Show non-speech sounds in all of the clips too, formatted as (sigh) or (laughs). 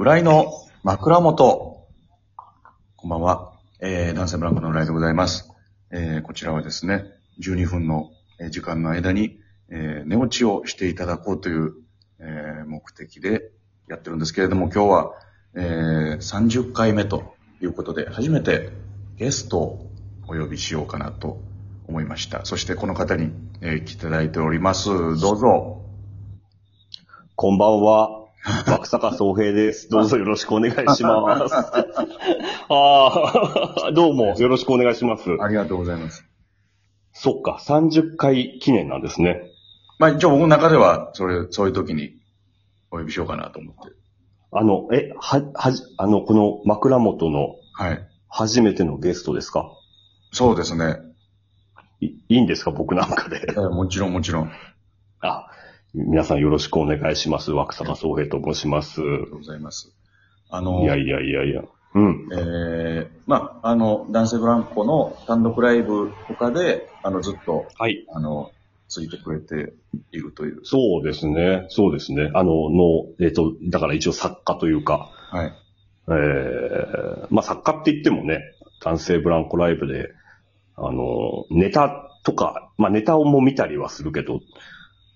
浦井の枕元。こんばんは。えー、男性ブランコの浦井でございます。えー、こちらはですね、12分の時間の間に、えー、寝落ちをしていただこうという、えー、目的でやってるんですけれども、今日は、えー、30回目ということで、初めてゲストをお呼びしようかなと思いました。そしてこの方に、えー来ていただいております。どうぞ。こんばんは。爆坂総平です。(laughs) どうぞよろしくお願いします。(laughs) ああ、どうもよろしくお願いします。ありがとうございます。そっか、30回記念なんですね。まあ一応僕の中では、それ、そういう時にお呼びしようかなと思って。あの、え、は、はじ、あの、この枕元のはい。初めてのゲストですか？そうですね。いいいんですか？僕なんかで。えーもちろんもちろん。ああ、皆さんよろしくお願いします。枠坂総平と申します。りがとうございます。あの、いやいやいやいや。うん。えー、まあ、あの、男性ブランコの単独ライブとかで、あの、ずっと、はい。あの、ついてくれているという。そうですね。そうですね。あの、の、えっ、と、だから一応作家というか、はい。ええまあ作家って言ってもね、男性ブランコライブで、あの、ネタとか、まあネタをも見たりはするけど、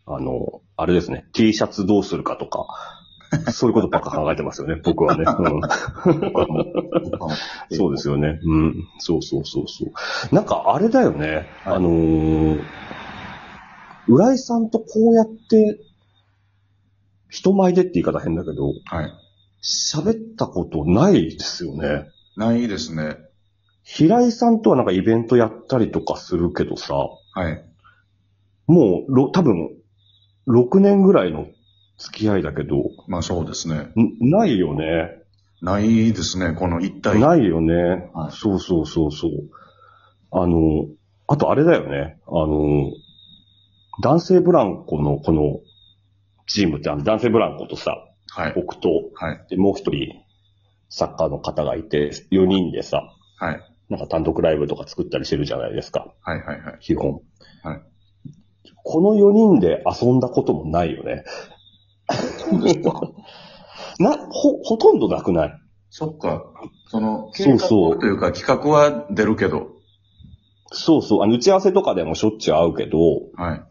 あの、あれですね、T シャツどうするかとか、(laughs) そういうことばっか考えてますよね、僕はね。うん、そうですよね。うん。そうそうそうそう。なんかあれだよね、はいあのー浦井さんとこうやって、人前でって言い方変だけど、はい。喋ったことないですよね。ないですね。平井さんとはなんかイベントやったりとかするけどさ、はい。もうろ、多分、6年ぐらいの付き合いだけど、まあそうですね。んないよね。ないですね、この一体。ないよね。はいそうそうそうそう。あの、あとあれだよね。あの、男性ブランコのこのチームってあの男性ブランコとさ、はい。僕と、はい。でもう一人サッカーの方がいて、4人でさ、はい。なんか単独ライブとか作ったりしてるじゃないですか。はい。はい。はい。基本。はいこの4人で遊んだこともないよね。(laughs) な、ほ、ほとんどなくない？そっか。その、計画そうそうというか企画は出るけど。そうそう。あの、打ち合わせとかでもしょっちゅう会うけど、はい。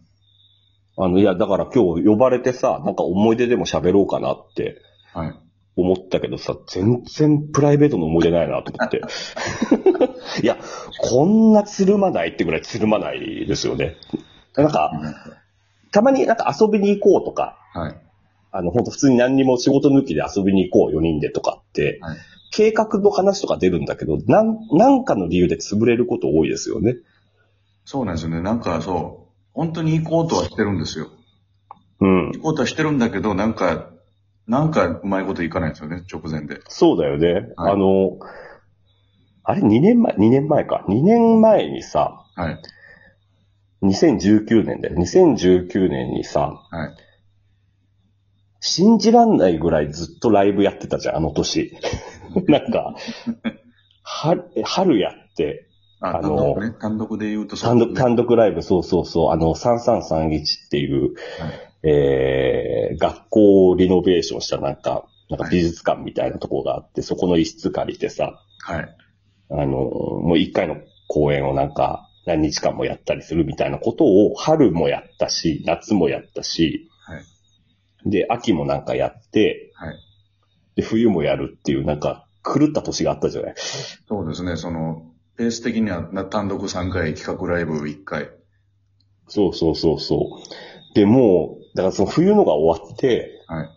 あの、いや、だから今日呼ばれてさ、なんか思い出でも喋ろうかなってはい。思ったけどさ、全然プライベートの思い出ないなと思って。(laughs) いや、こんなつるまないってぐらいつるまないですよね。なんか、たまになんか遊びに行こうとか、はい。あの、本当普通に何にも仕事抜きで遊びに行こう、4人でとかって、はい計画の話とか出るんだけど、なん、なんかの理由で潰れること多いですよね。そうなんですよね。なんかそう、本当に行こうとはしてるんですよ。うん。行こうとはしてるんだけど、なんか、なんかうまいこといかないんですよね、直前で。そうだよね。はいあの、あれ2年前、2年前か。2年前にさ、はい。2019年だよ。2019年にさ、はい。信じらんないぐらいずっとライブやってたじゃん、あの年。(laughs) なんか、春、春やって、あ、あの単独ね？単独で言うと単独、単独ライブ、そうそうそう、あの、3331っていう、えー、学校をリノベーションしたなんか、なんか美術館みたいなところがあって、そこの一室借りてさ、はい。あの、もう一回の公演をなんか、何日間もやったりするみたいなことを、春もやったし、夏もやったし、はい。で、秋もなんかやって、はい。で、冬もやるっていう、なんか、狂った年があったじゃないそうですね、その、ペース的にはな単独3回、企画ライブ1回。そうそうそうそう。で、もう、だからその冬のが終わって、はい。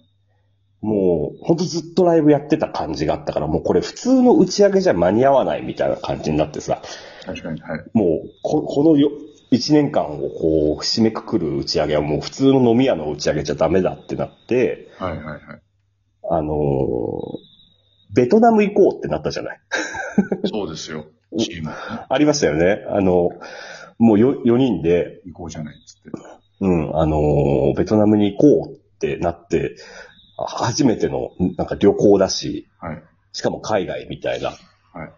もう、ほんとずっとライブやってた感じがあったから、もうこれ普通の打ち上げじゃ間に合わないみたいな感じになってさ、確かに。はい。もう、ここのよ、一年間をこう、締めくくる打ち上げはもう普通の飲み屋の打ち上げじゃダメだってなって、はいはいはい。あのーベトナム行こうってなったじゃない？そうですよ。(laughs) チーム。ありましたよね。あの、もうよ4人で、行こうじゃないっつって。うん、あのーベトナムに行こうってなって、あ初めての、なんか旅行だし、はい。しかも海外みたいなはい。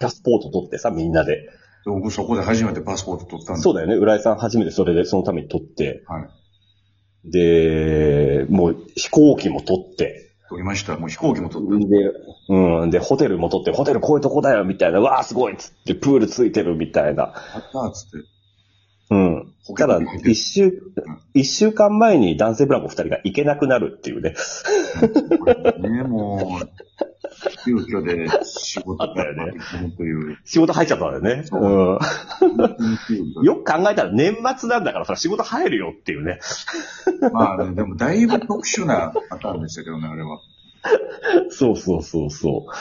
パスポート取ってさ、みんなで。僕そこで初めてパスポート取ったんで。そうだよね。浦井さん初めてそれで、そのために取って、はい。で、もう飛行機も取って、撮りました。もう飛行機も撮った。で、うん。で、ホテルも取って、ホテルこういうとこだよ、みたいな。わあ、すごいっつって、プールついてる、みたいな。あったーっつって。うん。ただ、一週、一週間前に男性ブランコ二人が行けなくなるっていうね。ね、もう、急遽で仕事あったよねね。という。仕事入っちゃったんだよね。よく考えたら年末なんだからさ、仕事入るよっていうね。まあね、でもだいぶ特殊なパターンでしたけどね、あれは。そうそうそうそう。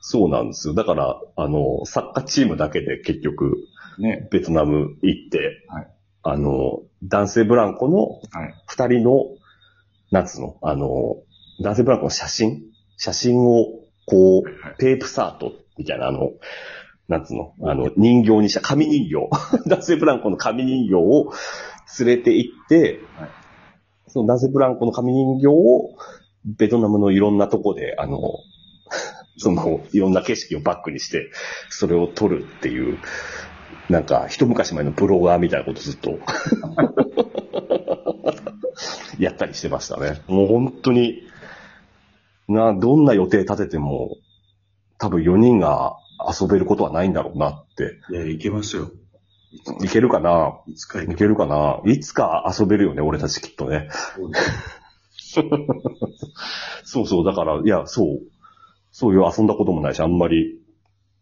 そうなんですよ。だから、あの、サッカーチームだけで結局、ね。ベトナム行って、はいあの、男性ブランコのはい。二人の、なんつうの、あの、男性ブランコの写真写真を、こう、はいテープサートみたいな、あの、なんつうの、あの、人形にした、紙人形。(laughs) 男性ブランコの紙人形を連れて行って、はいその男性ブランコの紙人形を、ベトナムのいろんなとこで、あの、(laughs) その、いろんな景色をバックにして、それを撮るっていう、なんか、一昔前のブロガーみたいなことずっと、(laughs) やったりしてましたね。もう本当に、な、どんな予定立てても、多分4人が遊べることはないんだろうなって。いや、いけますよ。いけるかな？いつかいけいけるかな？いつか遊べるよね、俺たちきっとね。そうです (laughs) そうそう、だから、いや、そう。そういう遊んだこともないし、あんまり、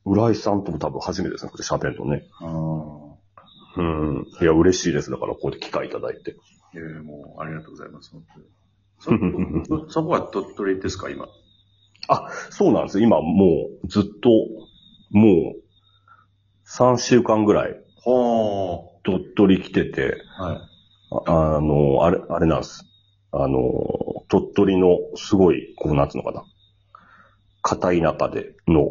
浦井さんとも多分初めてですね、これ喋るのね。ああ。うん。いや、嬉しいです。だから、こうやって機会いただいて。いやいやもう、ありがとうございます。本当にそ、そそこは鳥取ですか、今？あ、そうなんですよ。今、もう、ずっと、もう、3週間ぐらい、は鳥取来てて、あ。はい。ああの、あれ、あれなんです。あの、鳥取の、すごい、こう、なんつうのかな。片田舎での、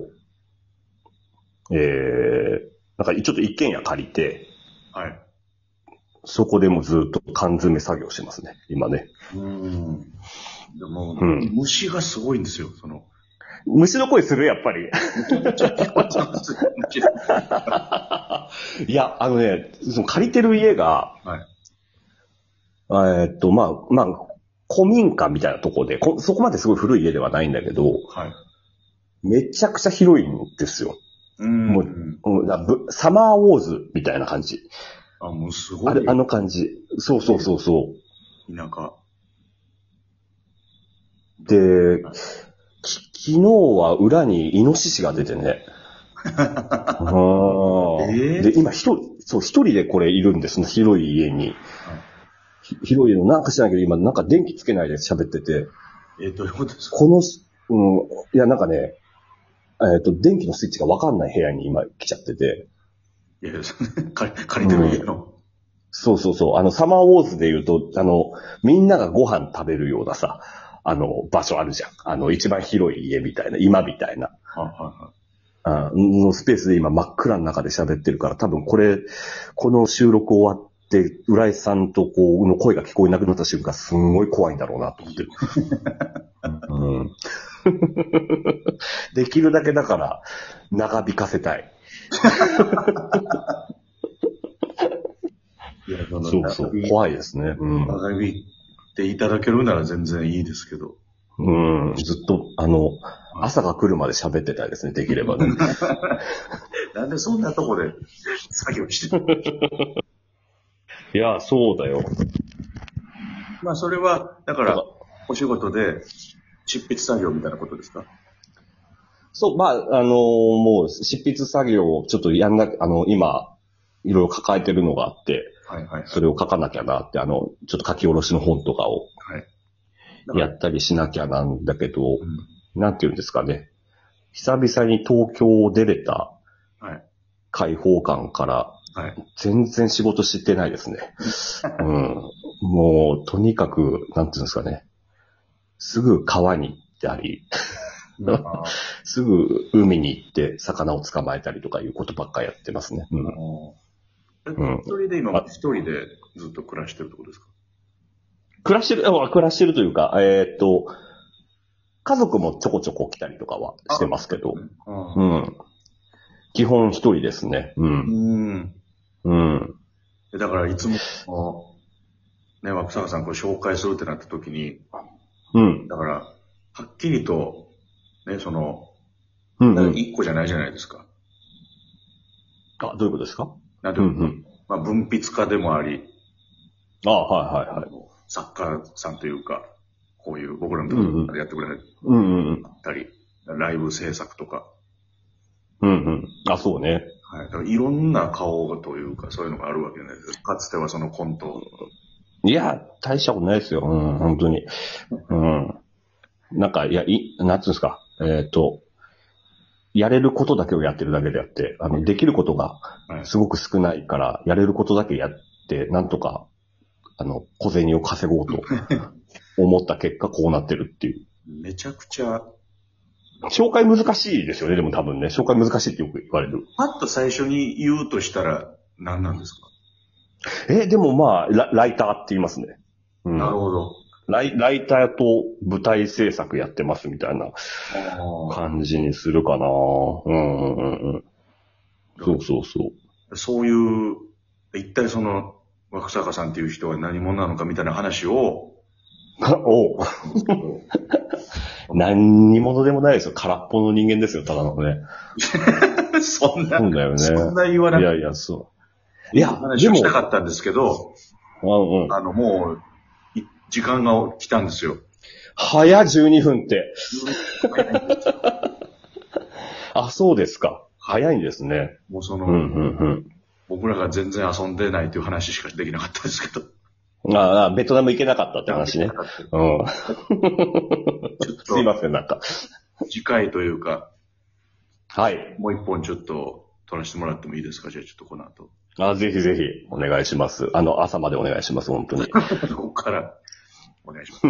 ええなんか、ちょっと一軒家借りて、はい。そこでもずっと缶詰作業してますね、今ね。うん。でも、うん虫がすごいんですよ、その。虫の声する？やっぱり。(laughs) いや、あのね、その借りてる家が、はい。えーっと、まあ、まあ、古民家みたいなとこでこ、そこまですごい古い家ではないんだけど、はい。めちゃくちゃ広いんですよ。うん。もうサマーウォーズみたいな感じ。あ、もうすごい。あれ、あの感じ。そうそうそうそう。田舎。で、き昨日は裏にイノシシが出てね。(laughs) あー？えーで、今一人、そう、一人でこれいるんです。その広い家に。ひ広い家の、なんか知らないけど、今なんか電気つけないで喋ってて、えーどういうことですか？この、うん、いや、なんかね、えっ、と、電気のスイッチがわかんない部屋に今来ちゃってて、いや借り (laughs) 借りてる家の。そうそうそう、あの、サマーウォーズで言うと、あの、みんながご飯食べるようなさ、あの、場所あるじゃん。あの、一番広い家みたいな、今みたいな。はいはあのスペースで今真っ暗の中で喋ってるから、多分これ、この収録終わって、浦井さんとこう、の声が聞こえなくなった瞬間、すんごい怖いんだろうなと思ってる。(laughs) うん、(laughs) できるだけだから、長引かせたい。い。いや、そうそう。怖いですね。うん。長引いていただけるなら全然いいですけど。うん。ずっと、あの、朝が来るまで喋ってたいですね、できればね。(laughs) なんでそんなとこで作業してるいや、そうだよ。まあ、それは、だから、お仕事で執筆作業みたいなことですか？そう、まあ、あのもう、執筆作業をちょっとやんな、あの、今、いろいろ抱えてるのがあって、はいはい。それを書かなきゃなって、あの、ちょっと書き下ろしの本とかをはい。やったりしなきゃなんだけど、うんなんていうんですかね。久々に東京を出れたはい。開放感から、はい。全然仕事してないですね。(laughs) うん。もう、とにかく、なんていうんですかね。すぐ川に行ったり、あ (laughs) すぐ海に行って魚を捕まえたりとかいうことばっかりやってますね。うん。うん一人で今、一人でずっと暮らしてるってことですか？暮らしてる、あ暮らしてるというか、えーっと、家族もちょこちょこ来たりとかはしてますけど、あうん。基本一人ですね。う。うんん。うん。だから、いつも、ね、枠坂さんこれ紹介するってなった時に、うん。だから、はっきりと、ね、その、うんうん。一個じゃないじゃないですか。あ、どういうことですか？なんていうんうん。まあ、文筆家でもあり、あはいはいはい。作家さんというか、こういう僕らのところでやってくれうんうんうん。たり、ライブ制作とか、うんうん。あ、そうね。はい。だからいろんな顔というか、そういうのがあるわけじゃないですか。かつてはそのコント、いや、大したことないですよ。うん、本当に。うん。なんか、いや、い、なんつうんですか？えっ、と、やれることだけをやってるだけであって、あの、できることがはいすごく少ないから、やれることだけやって、なんとか、あの、小銭を稼ごうと (laughs) 思った結果、こうなってるっていう。めちゃくちゃ、紹介難しいですよね、でも多分ね。紹介難しいってよく言われる。パッと最初に言うとしたら何なんですか、え、でもまあ、ラライターって言いますね。うん。なるほど。ライライターと舞台制作やってますみたいな感じにするかな。うんうんうんうん。そうそうそう。そういう、一体その、若坂さんっていう人は何者なのかみたいな話を、(laughs) おう (laughs) 何にものでもないですよ。空っぽの人間ですよ、ただのね。(laughs) そんな、そうだよね。そんな言わないやいや、そう。いや、話をし、たかったんですけど、うんうん。あの、もう、い時間が来たんですよ。早12分って。あ、そうですか。早いんですね。もうその、うんうん僕らが全然遊んでないという話しかできなかったですけど。うん。ああ、ベトナム行けなかったって話ね。うん。すいまと、せん、なんか。次回というか、はい。もう一本ちょっと撮らせてもらってもいいですか？じゃあちょっとこの後。あ、ぜひぜひ、お願いします。あの、朝までお願いします、本当に。(laughs) ここから、お願いします。